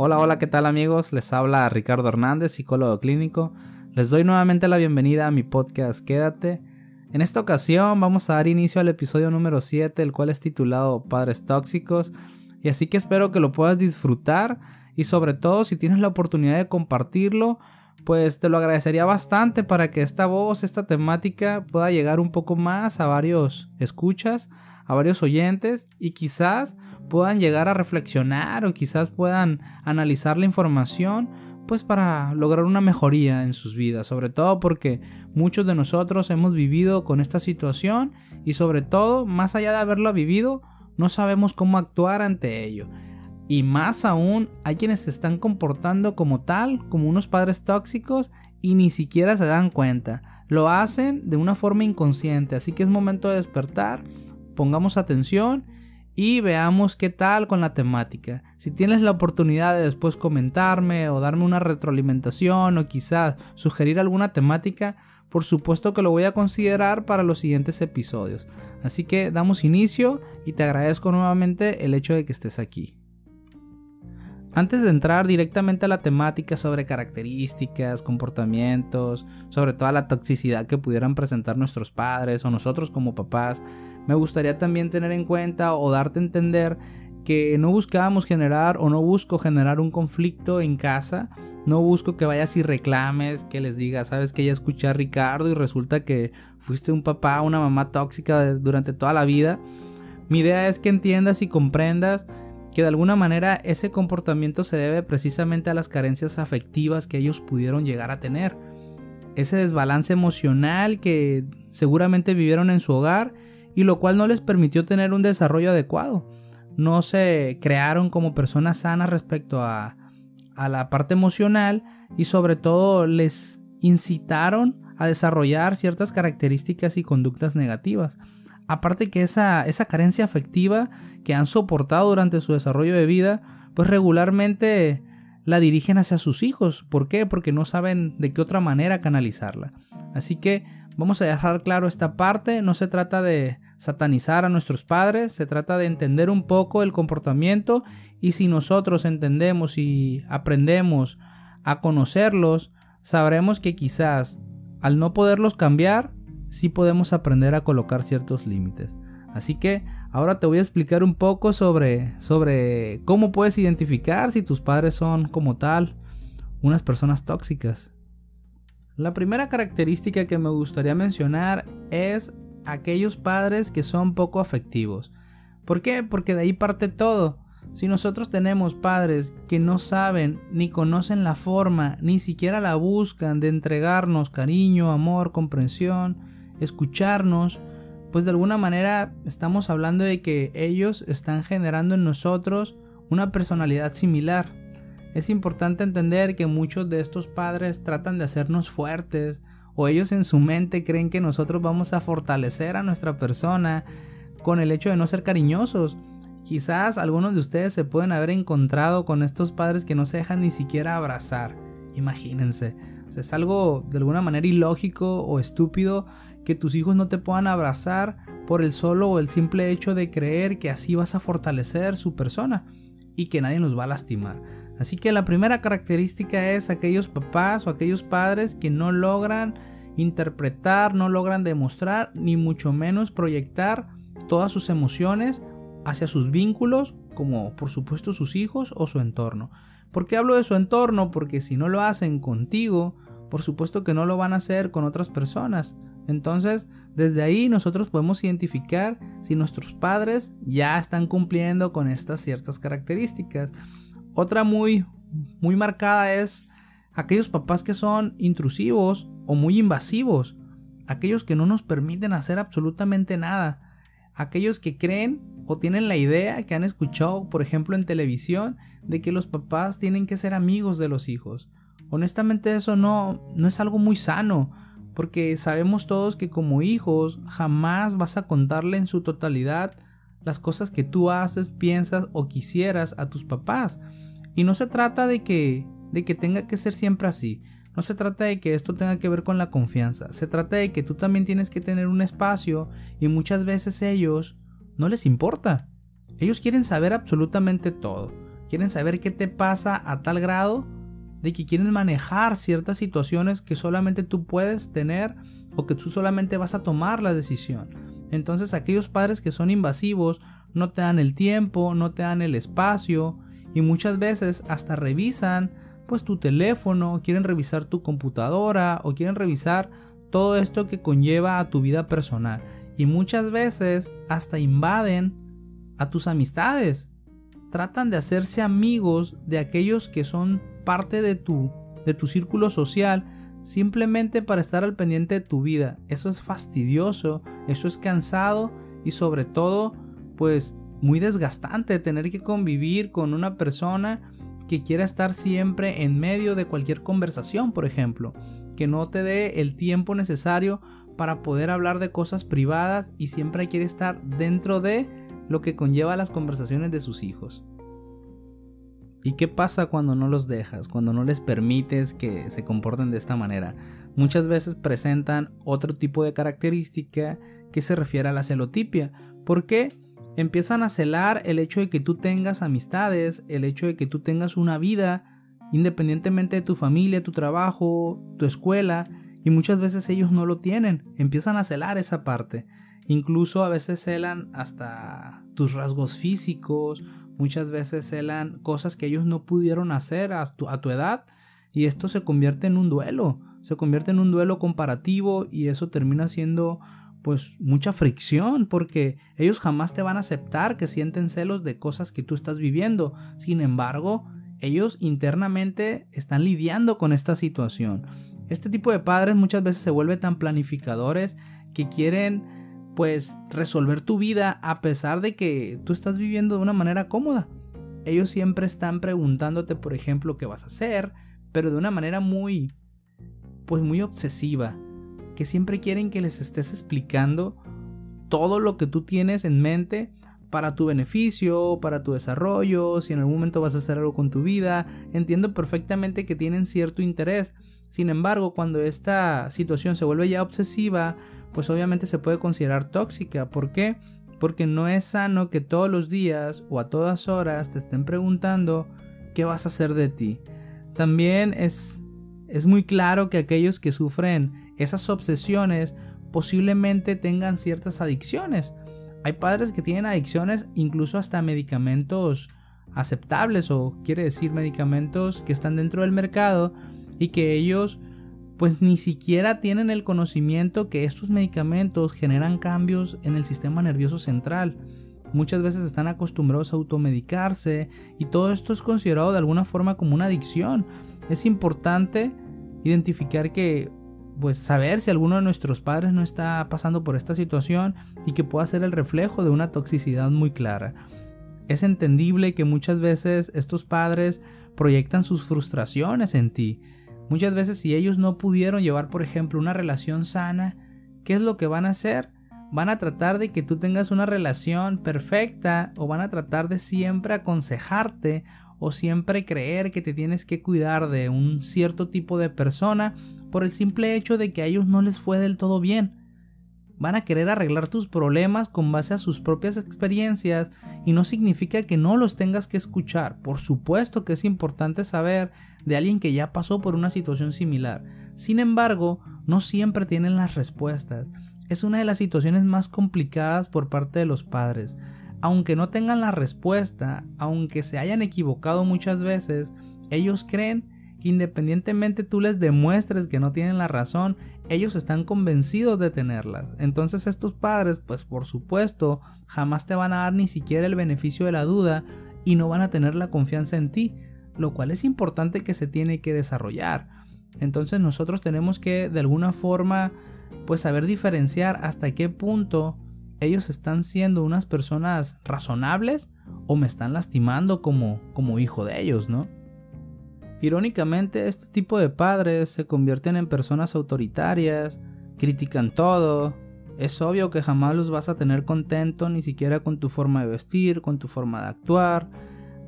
Hola, hola, ¿qué tal amigos? Les habla Ricardo Hernández, psicólogo clínico. Les doy nuevamente la bienvenida a mi podcast Quédate. En esta ocasión vamos a dar inicio al episodio número 7, el cual es titulado Padres Tóxicos. Y así que espero que lo puedas disfrutar y sobre todo si tienes la oportunidad de compartirlo, pues te lo agradecería bastante para que esta voz, esta temática pueda llegar un poco más a varios escuchas, a varios oyentes y quizás puedan llegar a reflexionar o quizás puedan analizar la información pues para lograr una mejoría en sus vidas, sobre todo porque muchos de nosotros hemos vivido con esta situación y sobre todo, más allá de haberla vivido, no sabemos cómo actuar ante ello. Y más aún, hay quienes se están comportando como tal, como unos padres tóxicos y ni siquiera se dan cuenta. Lo hacen de una forma inconsciente, así que es momento de despertar, pongamos atención y veamos qué tal con la temática. Si tienes la oportunidad de después comentarme o darme una retroalimentación o quizás sugerir alguna temática, por supuesto que lo voy a considerar para los siguientes episodios. Así que damos inicio y te agradezco nuevamente el hecho de que estés aquí. Antes de entrar directamente a la temática sobre características, comportamientos, sobre toda la toxicidad que pudieran presentar nuestros padres o nosotros como papás, me gustaría también tener en cuenta o darte a entender que no buscábamos generar o no busco generar un conflicto en casa, no busco que vayas y reclames, que les digas, sabes que ya escuché a Ricardo y resulta que fuiste un papá, una mamá tóxica durante toda la vida. Mi idea es que entiendas y comprendas que de alguna manera ese comportamiento se debe precisamente a las carencias afectivas que ellos pudieron llegar a tener. Ese desbalance emocional que seguramente vivieron en su hogar y lo cual no les permitió tener un desarrollo adecuado. No se crearon como personas sanas respecto a, a la parte emocional y sobre todo les incitaron a desarrollar ciertas características y conductas negativas. Aparte que esa, esa carencia afectiva que han soportado durante su desarrollo de vida, pues regularmente la dirigen hacia sus hijos. ¿Por qué? Porque no saben de qué otra manera canalizarla. Así que vamos a dejar claro esta parte, no se trata de satanizar a nuestros padres, se trata de entender un poco el comportamiento y si nosotros entendemos y aprendemos a conocerlos, sabremos que quizás al no poderlos cambiar, sí podemos aprender a colocar ciertos límites. Así que ahora te voy a explicar un poco sobre, sobre cómo puedes identificar si tus padres son como tal unas personas tóxicas. La primera característica que me gustaría mencionar es aquellos padres que son poco afectivos. ¿Por qué? Porque de ahí parte todo. Si nosotros tenemos padres que no saben ni conocen la forma, ni siquiera la buscan de entregarnos cariño, amor, comprensión, escucharnos, pues de alguna manera estamos hablando de que ellos están generando en nosotros una personalidad similar. Es importante entender que muchos de estos padres tratan de hacernos fuertes, o ellos en su mente creen que nosotros vamos a fortalecer a nuestra persona con el hecho de no ser cariñosos. Quizás algunos de ustedes se pueden haber encontrado con estos padres que no se dejan ni siquiera abrazar. Imagínense. es algo de alguna manera ilógico o estúpido que tus hijos no te puedan abrazar por el solo o el simple hecho de creer que así vas a fortalecer su persona y que nadie nos va a lastimar. Así que la primera característica es aquellos papás o aquellos padres que no logran interpretar, no logran demostrar, ni mucho menos proyectar todas sus emociones hacia sus vínculos, como por supuesto sus hijos o su entorno. ¿Por qué hablo de su entorno? Porque si no lo hacen contigo, por supuesto que no lo van a hacer con otras personas. Entonces, desde ahí nosotros podemos identificar si nuestros padres ya están cumpliendo con estas ciertas características. Otra muy, muy marcada es aquellos papás que son intrusivos o muy invasivos, aquellos que no nos permiten hacer absolutamente nada, aquellos que creen o tienen la idea que han escuchado, por ejemplo, en televisión, de que los papás tienen que ser amigos de los hijos. Honestamente eso no, no es algo muy sano, porque sabemos todos que como hijos jamás vas a contarle en su totalidad las cosas que tú haces, piensas o quisieras a tus papás. Y no se trata de que, de que tenga que ser siempre así. No se trata de que esto tenga que ver con la confianza. Se trata de que tú también tienes que tener un espacio y muchas veces ellos no les importa. Ellos quieren saber absolutamente todo. quieren saber qué te pasa a tal grado de que quieren manejar ciertas situaciones que solamente tú puedes tener o que tú solamente vas a tomar la decisión. Entonces aquellos padres que son invasivos no te dan el tiempo, no te dan el espacio y muchas veces hasta revisan pues tu teléfono, quieren revisar tu computadora o quieren revisar todo esto que conlleva a tu vida personal y muchas veces hasta invaden a tus amistades. Tratan de hacerse amigos de aquellos que son parte de tu de tu círculo social simplemente para estar al pendiente de tu vida. Eso es fastidioso, eso es cansado y sobre todo pues muy desgastante tener que convivir con una persona que quiera estar siempre en medio de cualquier conversación, por ejemplo, que no te dé el tiempo necesario para poder hablar de cosas privadas y siempre quiere estar dentro de lo que conlleva las conversaciones de sus hijos. ¿Y qué pasa cuando no los dejas, cuando no les permites que se comporten de esta manera? Muchas veces presentan otro tipo de característica que se refiere a la celotipia. ¿Por qué? Empiezan a celar el hecho de que tú tengas amistades, el hecho de que tú tengas una vida, independientemente de tu familia, tu trabajo, tu escuela, y muchas veces ellos no lo tienen, empiezan a celar esa parte. Incluso a veces celan hasta tus rasgos físicos, muchas veces celan cosas que ellos no pudieron hacer a tu, a tu edad, y esto se convierte en un duelo, se convierte en un duelo comparativo y eso termina siendo pues mucha fricción porque ellos jamás te van a aceptar que sienten celos de cosas que tú estás viviendo. Sin embargo, ellos internamente están lidiando con esta situación. Este tipo de padres muchas veces se vuelven tan planificadores que quieren pues resolver tu vida a pesar de que tú estás viviendo de una manera cómoda. Ellos siempre están preguntándote, por ejemplo, qué vas a hacer, pero de una manera muy pues muy obsesiva que siempre quieren que les estés explicando todo lo que tú tienes en mente para tu beneficio, para tu desarrollo, si en algún momento vas a hacer algo con tu vida. Entiendo perfectamente que tienen cierto interés. Sin embargo, cuando esta situación se vuelve ya obsesiva, pues obviamente se puede considerar tóxica. ¿Por qué? Porque no es sano que todos los días o a todas horas te estén preguntando qué vas a hacer de ti. También es, es muy claro que aquellos que sufren esas obsesiones posiblemente tengan ciertas adicciones. Hay padres que tienen adicciones incluso hasta medicamentos aceptables o quiere decir medicamentos que están dentro del mercado y que ellos pues ni siquiera tienen el conocimiento que estos medicamentos generan cambios en el sistema nervioso central. Muchas veces están acostumbrados a automedicarse y todo esto es considerado de alguna forma como una adicción. Es importante identificar que pues saber si alguno de nuestros padres no está pasando por esta situación y que pueda ser el reflejo de una toxicidad muy clara. Es entendible que muchas veces estos padres proyectan sus frustraciones en ti. Muchas veces si ellos no pudieron llevar, por ejemplo, una relación sana, ¿qué es lo que van a hacer? Van a tratar de que tú tengas una relación perfecta o van a tratar de siempre aconsejarte o siempre creer que te tienes que cuidar de un cierto tipo de persona por el simple hecho de que a ellos no les fue del todo bien. Van a querer arreglar tus problemas con base a sus propias experiencias y no significa que no los tengas que escuchar. Por supuesto que es importante saber de alguien que ya pasó por una situación similar. Sin embargo, no siempre tienen las respuestas. Es una de las situaciones más complicadas por parte de los padres aunque no tengan la respuesta, aunque se hayan equivocado muchas veces, ellos creen que independientemente tú les demuestres que no tienen la razón, ellos están convencidos de tenerlas. Entonces estos padres, pues por supuesto, jamás te van a dar ni siquiera el beneficio de la duda y no van a tener la confianza en ti, lo cual es importante que se tiene que desarrollar. Entonces nosotros tenemos que de alguna forma pues saber diferenciar hasta qué punto ellos están siendo unas personas razonables o me están lastimando como, como hijo de ellos, ¿no? Irónicamente, este tipo de padres se convierten en personas autoritarias, critican todo. Es obvio que jamás los vas a tener contento ni siquiera con tu forma de vestir, con tu forma de actuar.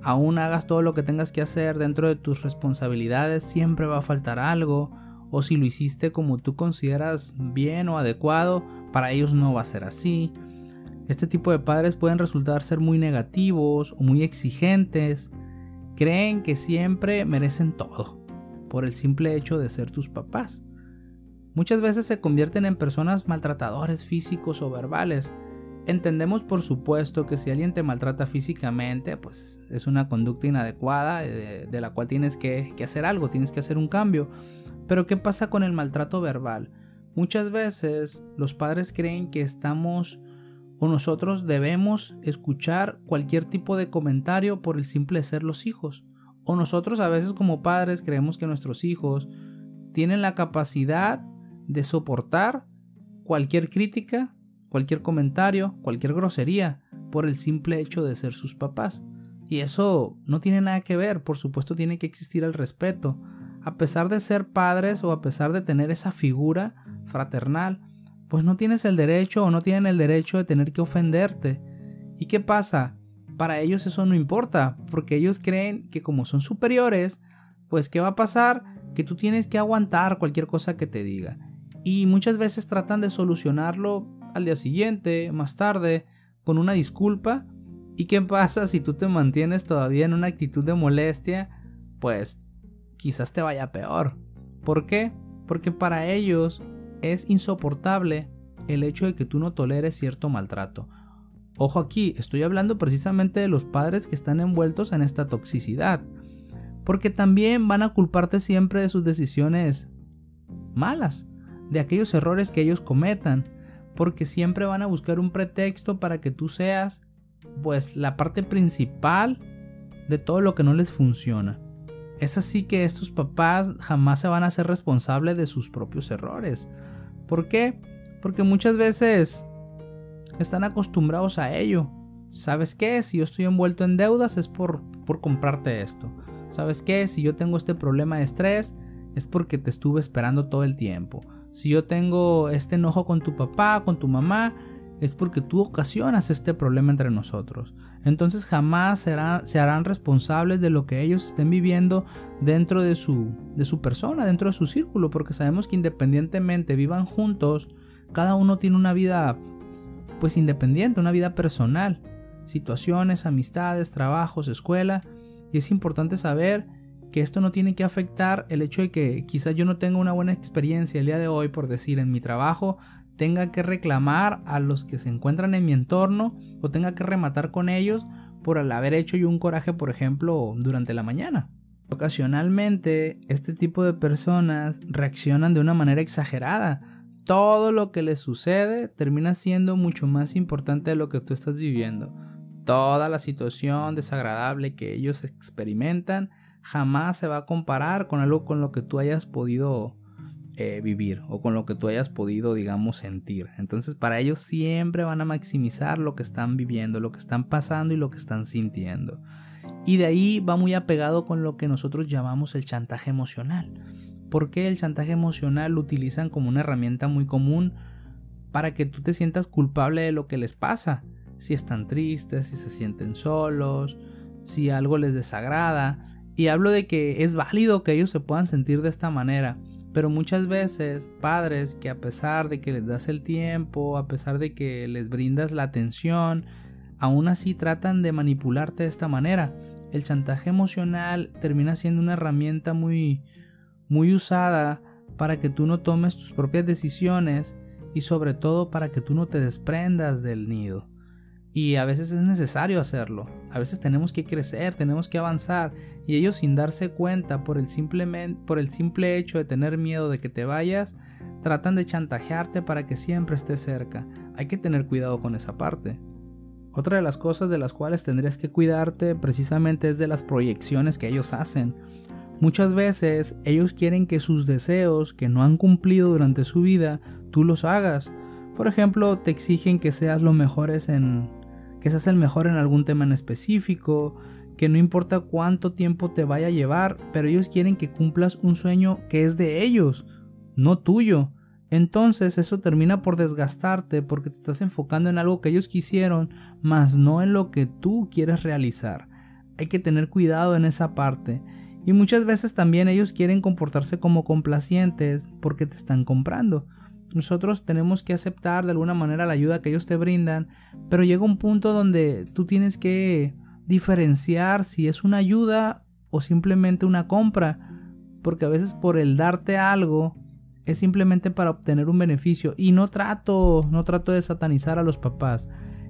Aún hagas todo lo que tengas que hacer dentro de tus responsabilidades, siempre va a faltar algo. O si lo hiciste como tú consideras bien o adecuado, para ellos no va a ser así. Este tipo de padres pueden resultar ser muy negativos o muy exigentes. creen que siempre merecen todo por el simple hecho de ser tus papás. Muchas veces se convierten en personas maltratadores físicos o verbales. Entendemos por supuesto que si alguien te maltrata físicamente, pues es una conducta inadecuada de, la cual tienes que, que hacer algo, tienes que hacer un cambio. Pero ¿qué pasa con el maltrato verbal? Muchas veces los padres creen que estamos o nosotros debemos escuchar cualquier tipo de comentario por el simple ser los hijos. O nosotros a veces como padres creemos que nuestros hijos tienen la capacidad de soportar cualquier crítica, cualquier comentario, cualquier grosería por el simple hecho de ser sus papás. Y eso no tiene nada que ver, por supuesto tiene que existir el respeto. A pesar de ser padres o a pesar de tener esa figura fraternal, pues no tienes el derecho o no tienen el derecho de tener que ofenderte. ¿Y qué pasa? Para ellos eso no importa, porque ellos creen que como son superiores, pues ¿qué va a pasar? Que tú tienes que aguantar cualquier cosa que te diga y muchas veces tratan de solucionarlo al día siguiente, más tarde, con una disculpa. ¿Y qué pasa si tú te mantienes todavía en una actitud de molestia? Pues quizás te vaya peor. ¿Por qué? Porque para ellos es insoportable el hecho de que tú no toleres cierto maltrato. Ojo aquí, estoy hablando precisamente de los padres que están envueltos en esta toxicidad. Porque también van a culparte siempre de sus decisiones malas de aquellos errores que ellos cometan, porque siempre van a buscar un pretexto para que tú seas pues la parte principal de todo lo que no les funciona. Es así que estos papás jamás se van a hacer responsables de sus propios errores. ¿Por qué? Porque muchas veces están acostumbrados a ello. ¿Sabes qué? Si yo estoy envuelto en deudas es por, por comprarte esto. ¿Sabes qué? Si yo tengo este problema de estrés es porque te estuve esperando todo el tiempo. Si yo tengo este enojo con tu papá, con tu mamá, es porque tú ocasionas este problema entre nosotros. Entonces jamás se harán responsables de lo que ellos estén viviendo dentro de su, de su persona, dentro de su círculo, porque sabemos que independientemente vivan juntos, cada uno tiene una vida pues independiente, una vida personal, situaciones, amistades, trabajos, escuela, y es importante saber que esto no tiene que afectar el hecho de que quizás yo no tenga una buena experiencia el día de hoy, por decir, en mi trabajo, tenga que reclamar a los que se encuentran en mi entorno o tenga que rematar con ellos por el haber hecho yo un coraje, por ejemplo, durante la mañana. Ocasionalmente, este tipo de personas reaccionan de una manera exagerada. Todo lo que les sucede termina siendo mucho más importante de lo que tú estás viviendo. Toda la situación desagradable que ellos experimentan jamás se va a comparar con algo con lo que tú hayas podido eh, vivir o con lo que tú hayas podido, digamos, sentir. Entonces para ellos siempre van a maximizar lo que están viviendo, lo que están pasando y lo que están sintiendo. Y de ahí va muy apegado con lo que nosotros llamamos el chantaje emocional. Porque el chantaje emocional lo utilizan como una herramienta muy común para que tú te sientas culpable de lo que les pasa. Si están tristes, si se sienten solos, si algo les desagrada. Y hablo de que es válido que ellos se puedan sentir de esta manera, pero muchas veces padres que a pesar de que les das el tiempo, a pesar de que les brindas la atención, aún así tratan de manipularte de esta manera. El chantaje emocional termina siendo una herramienta muy muy usada para que tú no tomes tus propias decisiones y sobre todo para que tú no te desprendas del nido. Y a veces es necesario hacerlo. A veces tenemos que crecer, tenemos que avanzar. Y ellos sin darse cuenta por el, por el simple hecho de tener miedo de que te vayas, tratan de chantajearte para que siempre estés cerca. Hay que tener cuidado con esa parte. Otra de las cosas de las cuales tendrías que cuidarte precisamente es de las proyecciones que ellos hacen. Muchas veces ellos quieren que sus deseos que no han cumplido durante su vida, tú los hagas. Por ejemplo, te exigen que seas lo mejores en que seas el mejor en algún tema en específico, que no importa cuánto tiempo te vaya a llevar, pero ellos quieren que cumplas un sueño que es de ellos, no tuyo. Entonces eso termina por desgastarte porque te estás enfocando en algo que ellos quisieron, más no en lo que tú quieres realizar. Hay que tener cuidado en esa parte. Y muchas veces también ellos quieren comportarse como complacientes porque te están comprando. Nosotros tenemos que aceptar de alguna manera la ayuda que ellos te brindan, pero llega un punto donde tú tienes que diferenciar si es una ayuda o simplemente una compra, porque a veces por el darte algo es simplemente para obtener un beneficio y no trato no trato de satanizar a los papás.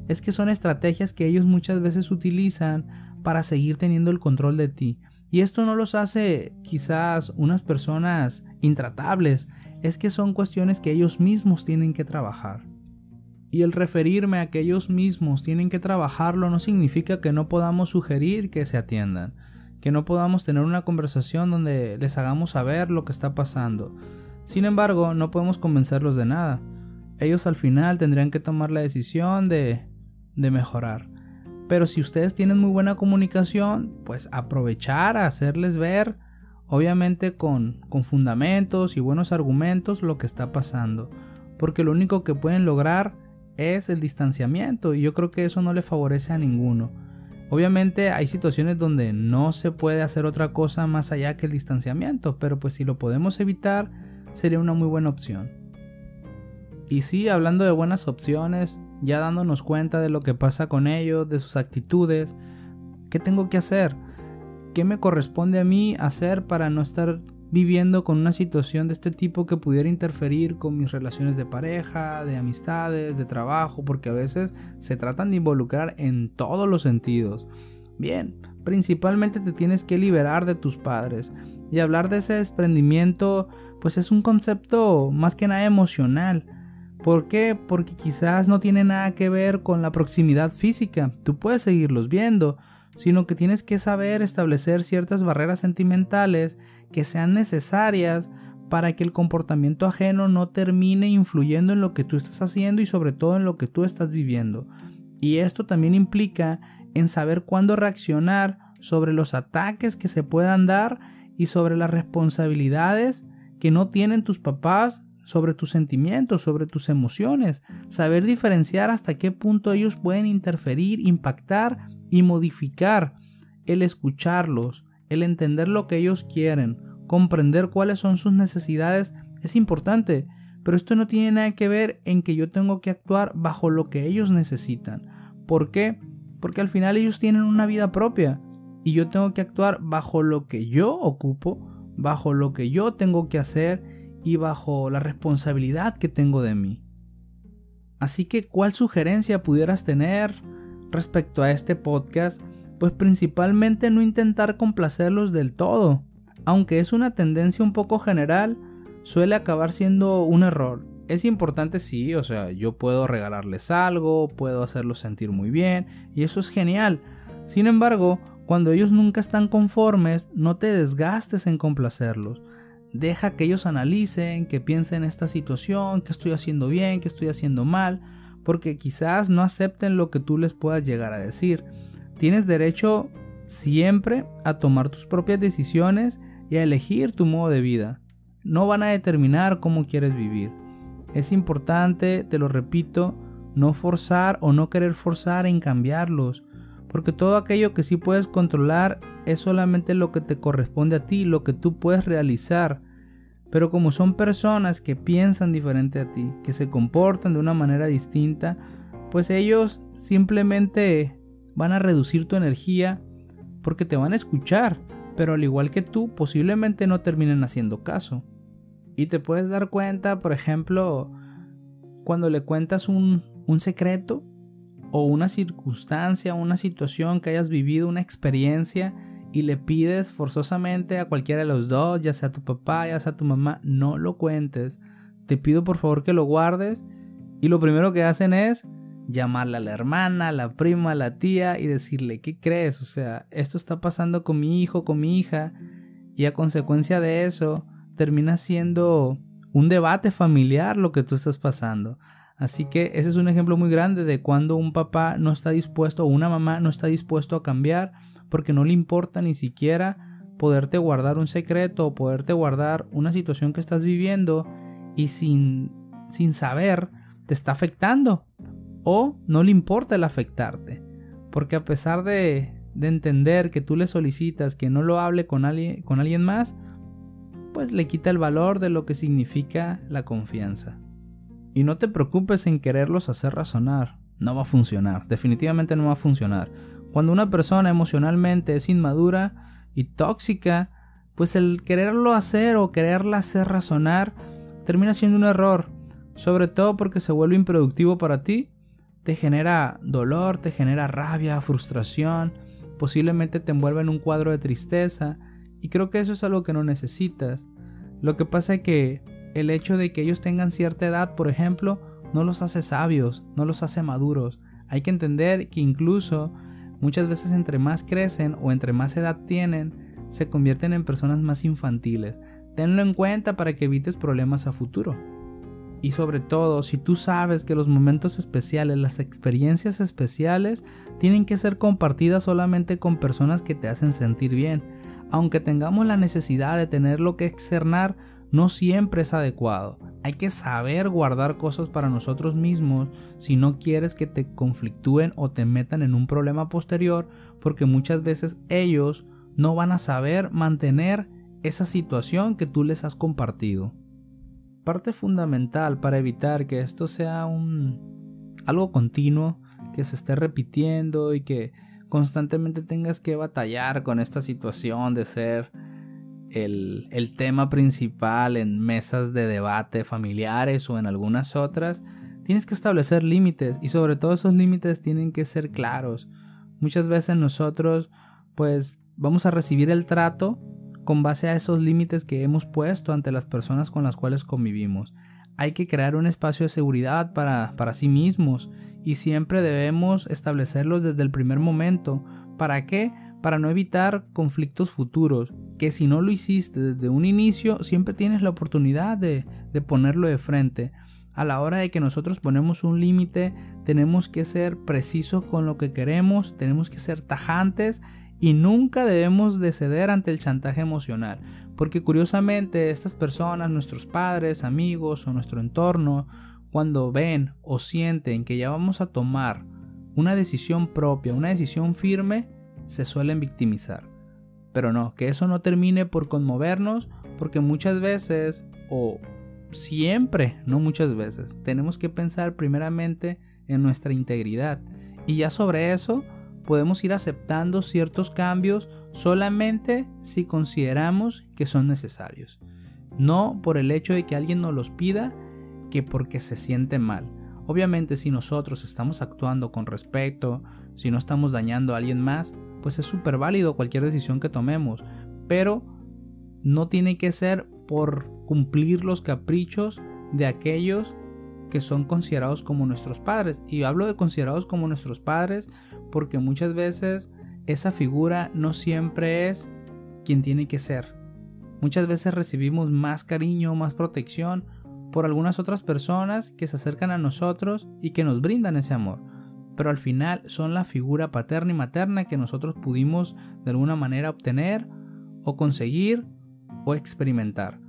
Es que son estrategias que ellos muchas veces utilizan para seguir teniendo el control de ti. Y esto no los hace quizás unas personas intratables, es que son cuestiones que ellos mismos tienen que trabajar. Y el referirme a que ellos mismos tienen que trabajarlo no significa que no podamos sugerir que se atiendan, que no podamos tener una conversación donde les hagamos saber lo que está pasando. Sin embargo, no podemos convencerlos de nada. Ellos al final tendrían que tomar la decisión de, de mejorar. Pero si ustedes tienen muy buena comunicación, pues aprovechar a hacerles ver, obviamente con, con fundamentos y buenos argumentos, lo que está pasando. Porque lo único que pueden lograr es el distanciamiento y yo creo que eso no le favorece a ninguno. Obviamente hay situaciones donde no se puede hacer otra cosa más allá que el distanciamiento, pero pues si lo podemos evitar sería una muy buena opción. Y sí, hablando de buenas opciones, ya dándonos cuenta de lo que pasa con ellos, de sus actitudes, ¿qué tengo que hacer? ¿Qué me corresponde a mí hacer para no estar viviendo con una situación de este tipo que pudiera interferir con mis relaciones de pareja, de amistades, de trabajo, porque a veces se tratan de involucrar en todos los sentidos. Bien, principalmente te tienes que liberar de tus padres y hablar de ese desprendimiento pues es un concepto más que nada emocional ¿Por qué? Porque quizás no tiene nada que ver con la proximidad física, tú puedes seguirlos viendo, sino que tienes que saber establecer ciertas barreras sentimentales que sean necesarias para que el comportamiento ajeno no termine influyendo en lo que tú estás haciendo y sobre todo en lo que tú estás viviendo. Y esto también implica en saber cuándo reaccionar sobre los ataques que se puedan dar y sobre las responsabilidades que no tienen tus papás sobre tus sentimientos, sobre tus emociones, saber diferenciar hasta qué punto ellos pueden interferir, impactar y modificar, el escucharlos, el entender lo que ellos quieren, comprender cuáles son sus necesidades es importante, pero esto no tiene nada que ver en que yo tengo que actuar bajo lo que ellos necesitan. ¿Por qué? Porque al final ellos tienen una vida propia y yo tengo que actuar bajo lo que yo ocupo, bajo lo que yo tengo que hacer y bajo la responsabilidad que tengo de mí. Así que, ¿cuál sugerencia pudieras tener respecto a este podcast? Pues principalmente no intentar complacerlos del todo, aunque es una tendencia un poco general, suele acabar siendo un error. Es importante sí, o sea, yo puedo regalarles algo, puedo hacerlos sentir muy bien, y eso es genial. Sin embargo, cuando ellos nunca están conformes, no te desgastes en complacerlos. Deja que ellos analicen, que piensen en esta situación, que estoy haciendo bien, que estoy haciendo mal, porque quizás no acepten lo que tú les puedas llegar a decir. Tienes derecho siempre a tomar tus propias decisiones y a elegir tu modo de vida. No van a determinar cómo quieres vivir. Es importante, te lo repito, no forzar o no querer forzar en cambiarlos, porque todo aquello que sí puedes controlar es solamente lo que te corresponde a ti, lo que tú puedes realizar. Pero como son personas que piensan diferente a ti, que se comportan de una manera distinta, pues ellos simplemente van a reducir tu energía porque te van a escuchar, pero al igual que tú, posiblemente no terminen haciendo caso. Y te puedes dar cuenta, por ejemplo, cuando le cuentas un, secreto o una circunstancia, una situación que hayas vivido, una experiencia, y le pides forzosamente a cualquiera de los dos, ya sea tu papá, ya sea tu mamá, no lo cuentes. Te pido por favor que lo guardes. Y lo primero que hacen es llamarle a la hermana, a la prima, a la tía y decirle, ¿qué crees? O sea, esto está pasando con mi hijo, con mi hija. Y a consecuencia de eso, termina siendo un debate familiar lo que tú estás pasando. Así que ese es un ejemplo muy grande de cuando un papá no está dispuesto o una mamá no está dispuesto a cambiar porque no le importa ni siquiera poderte guardar un secreto o poderte guardar una situación que estás viviendo y sin, sin saber te está afectando o no le importa el afectarte. Porque a pesar de, de entender que tú le solicitas que no lo hable con alguien, con alguien más, pues le quita el valor de lo que significa la confianza. Y no te preocupes en quererlos hacer razonar, no va a funcionar, definitivamente no va a funcionar. Cuando una persona emocionalmente es inmadura, y tóxica, pues el quererlo hacer o quererla hacer razonar termina siendo un error, sobre todo porque se vuelve improductivo para ti, te genera dolor, te genera rabia, frustración, posiblemente te envuelve en un cuadro de tristeza, y creo que eso es algo que no necesitas. Lo que pasa es que el hecho de que ellos tengan cierta edad, por ejemplo, no los hace sabios, no los hace maduros. Hay que entender que incluso muchas veces entre más crecen o entre más edad tienen, se convierten en personas más infantiles. Tenlo en cuenta para que evites problemas a futuro. Y sobre todo, si tú sabes que los momentos especiales, las experiencias especiales, tienen que ser compartidas solamente con personas que te hacen sentir bien. Aunque tengamos la necesidad de tenerlo que externar, no siempre es adecuado. Hay que saber guardar cosas para nosotros mismos si no quieres que te conflictúen o te metan en un problema posterior, porque muchas veces ellos no van a saber mantener esa situación que tú les has compartido. Parte fundamental para evitar que esto sea un algo continuo, que se esté repitiendo y que constantemente tengas que batallar con esta situación de ser el, tema principal en mesas de debate familiares o en algunas otras, tienes que establecer límites y sobre todo esos límites tienen que ser claros. Muchas veces nosotros pues vamos a recibir el trato con base a esos límites que hemos puesto ante las personas con las cuales convivimos. Hay que crear un espacio de seguridad para, para sí mismos y siempre debemos establecerlos desde el primer momento. ¿Para qué? Para no evitar conflictos futuros, que si no lo hiciste desde un inicio, siempre tienes la oportunidad de, de ponerlo de frente. A la hora de que nosotros ponemos un límite, tenemos que ser precisos con lo que queremos, tenemos que ser tajantes y nunca debemos de ceder ante el chantaje emocional, porque curiosamente estas personas, nuestros padres, amigos o nuestro entorno, cuando ven o sienten que ya vamos a tomar una decisión propia, una decisión firme, se suelen victimizar. Pero no, que eso no termine por conmovernos, porque muchas veces, o siempre, no muchas veces, tenemos que pensar primeramente en nuestra integridad. Y ya sobre eso, podemos ir aceptando ciertos cambios solamente si consideramos que son necesarios. No por el hecho de que alguien nos los pida, que porque se siente mal. Obviamente si nosotros estamos actuando con respeto, si no estamos dañando a alguien más, pues es súper válido cualquier decisión que tomemos, pero no tiene que ser por cumplir los caprichos de aquellos que son considerados como nuestros padres. Y hablo de considerados como nuestros padres porque muchas veces esa figura no siempre es quien tiene que ser. Muchas veces recibimos más cariño, más protección por algunas otras personas que se acercan a nosotros y que nos brindan ese amor. Pero al final son la figura paterna y materna que nosotros pudimos de alguna manera obtener o conseguir o experimentar.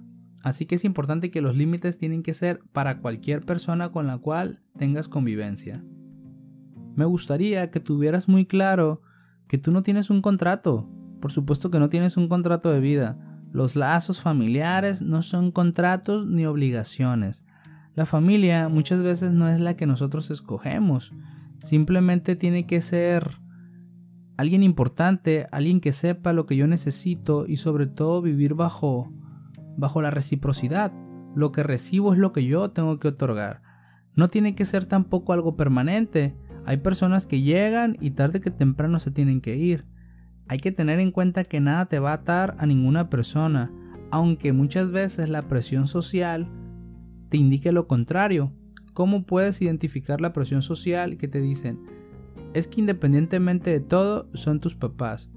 Así que es importante que los límites tienen que ser para cualquier persona con la cual tengas convivencia. Me gustaría que tuvieras muy claro que tú no tienes un contrato. Por supuesto que no tienes un contrato de vida. Los lazos familiares no son contratos ni obligaciones. La familia muchas veces no es la que nosotros escogemos. Simplemente tiene que ser alguien importante, alguien que sepa lo que yo necesito y sobre todo vivir bajo bajo la reciprocidad. Lo que recibo es lo que yo tengo que otorgar. No tiene que ser tampoco algo permanente. Hay personas que llegan y tarde que temprano se tienen que ir. Hay que tener en cuenta que nada te va a atar a ninguna persona, aunque muchas veces la presión social te indique lo contrario. ¿Cómo puedes identificar la presión social que te dicen? Es que independientemente de todo son tus papás.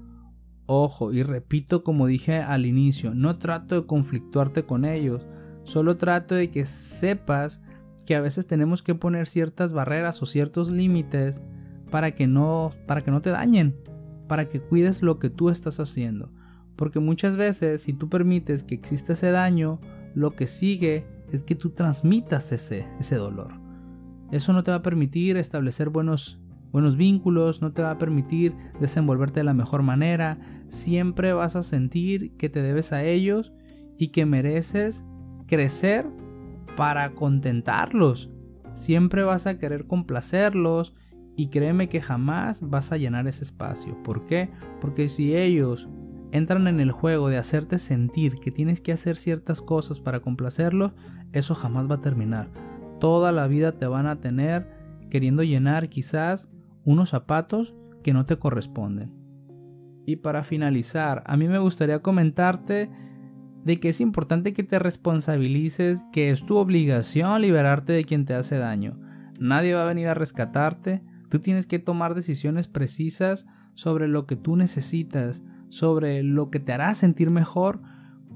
Ojo, y repito como dije al inicio, no trato de conflictuarte con ellos, solo trato de que sepas que a veces tenemos que poner ciertas barreras o ciertos límites para que no para que no te dañen, para que cuides lo que tú estás haciendo, porque muchas veces si tú permites que exista ese daño, lo que sigue es que tú transmitas ese ese dolor. Eso no te va a permitir establecer buenos buenos vínculos, no te va a permitir desenvolverte de la mejor manera, siempre vas a sentir que te debes a ellos y que mereces crecer para contentarlos. Siempre vas a querer complacerlos y créeme que jamás vas a llenar ese espacio. ¿Por qué? Porque si ellos entran en el juego de hacerte sentir que tienes que hacer ciertas cosas para complacerlo, eso jamás va a terminar. Toda la vida te van a tener queriendo llenar quizás unos zapatos que no te corresponden. Y para finalizar, a mí me gustaría comentarte de que es importante que te responsabilices, que es tu obligación liberarte de quien te hace daño. Nadie va a venir a rescatarte, tú tienes que tomar decisiones precisas sobre lo que tú necesitas, sobre lo que te hará sentir mejor,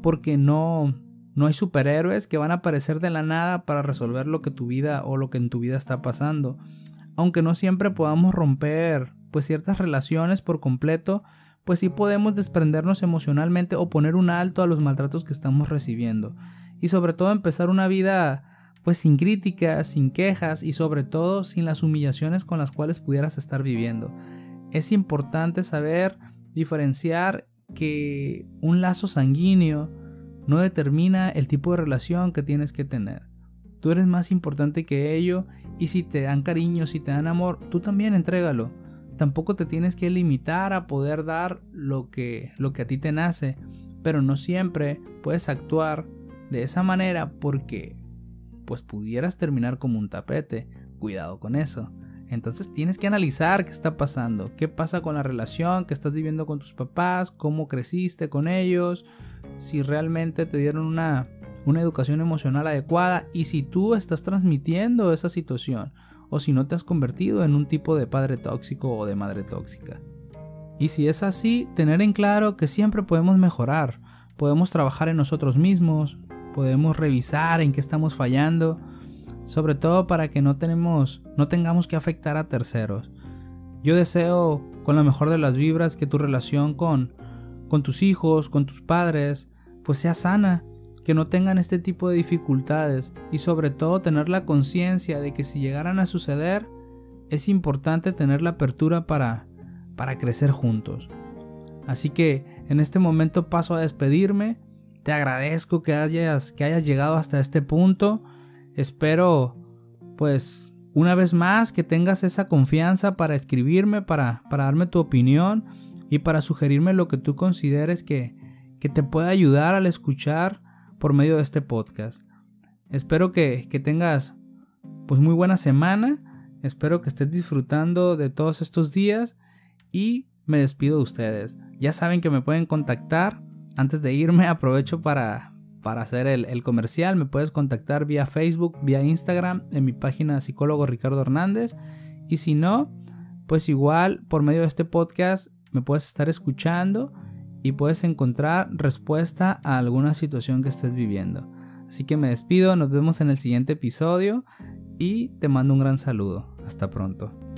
porque no no hay superhéroes que van a aparecer de la nada para resolver lo que tu vida o lo que en tu vida está pasando. Aunque no siempre podamos romper pues ciertas relaciones por completo, pues sí podemos desprendernos emocionalmente o poner un alto a los maltratos que estamos recibiendo. Y sobre todo empezar una vida pues sin críticas, sin quejas y sobre todo sin las humillaciones con las cuales pudieras estar viviendo. Es importante saber diferenciar que un lazo sanguíneo no determina el tipo de relación que tienes que tener. Tú eres más importante que ello y si te dan cariño, si te dan amor, tú también entrégalo tampoco te tienes que limitar a poder dar lo que, lo que a ti te nace, pero no siempre puedes actuar de esa manera porque pues pudieras terminar como un tapete. Cuidado con eso. Entonces tienes que analizar qué está pasando, qué pasa con la relación que estás viviendo con tus papás, cómo creciste con ellos, si realmente te dieron una, una educación emocional adecuada y si tú estás transmitiendo esa situación o si no te has convertido en un tipo de padre tóxico o de madre tóxica. Y si es así, tener en claro que siempre podemos mejorar, podemos trabajar en nosotros mismos, podemos revisar en qué estamos fallando, sobre todo para que no, tenemos, no tengamos que afectar a terceros. Yo deseo con la mejor de las vibras que tu relación con, con tus hijos, con tus padres, pues sea sana que no tengan este tipo de dificultades y sobre todo tener la conciencia de que si llegaran a suceder, es importante tener la apertura para, para crecer juntos. Así que en este momento paso a despedirme. Te agradezco que hayas, que hayas llegado hasta este punto. Espero, pues, una vez más que tengas esa confianza para escribirme, para, para darme tu opinión y para sugerirme lo que tú consideres que, que te pueda ayudar al escuchar por medio de este podcast. Espero que, tengas pues muy buena semana. Espero que estés disfrutando de todos estos días y me despido de ustedes. Ya saben que me pueden contactar. Antes de irme aprovecho para, para hacer el, el, comercial. Me puedes contactar vía Facebook, vía Instagram, en mi página psicólogo Ricardo Hernández. Y si no, pues igual por medio de este podcast me puedes estar escuchando y puedes encontrar respuesta a alguna situación que estés viviendo. Así que me despido, nos vemos en el siguiente episodio y te mando un gran saludo. Hasta pronto.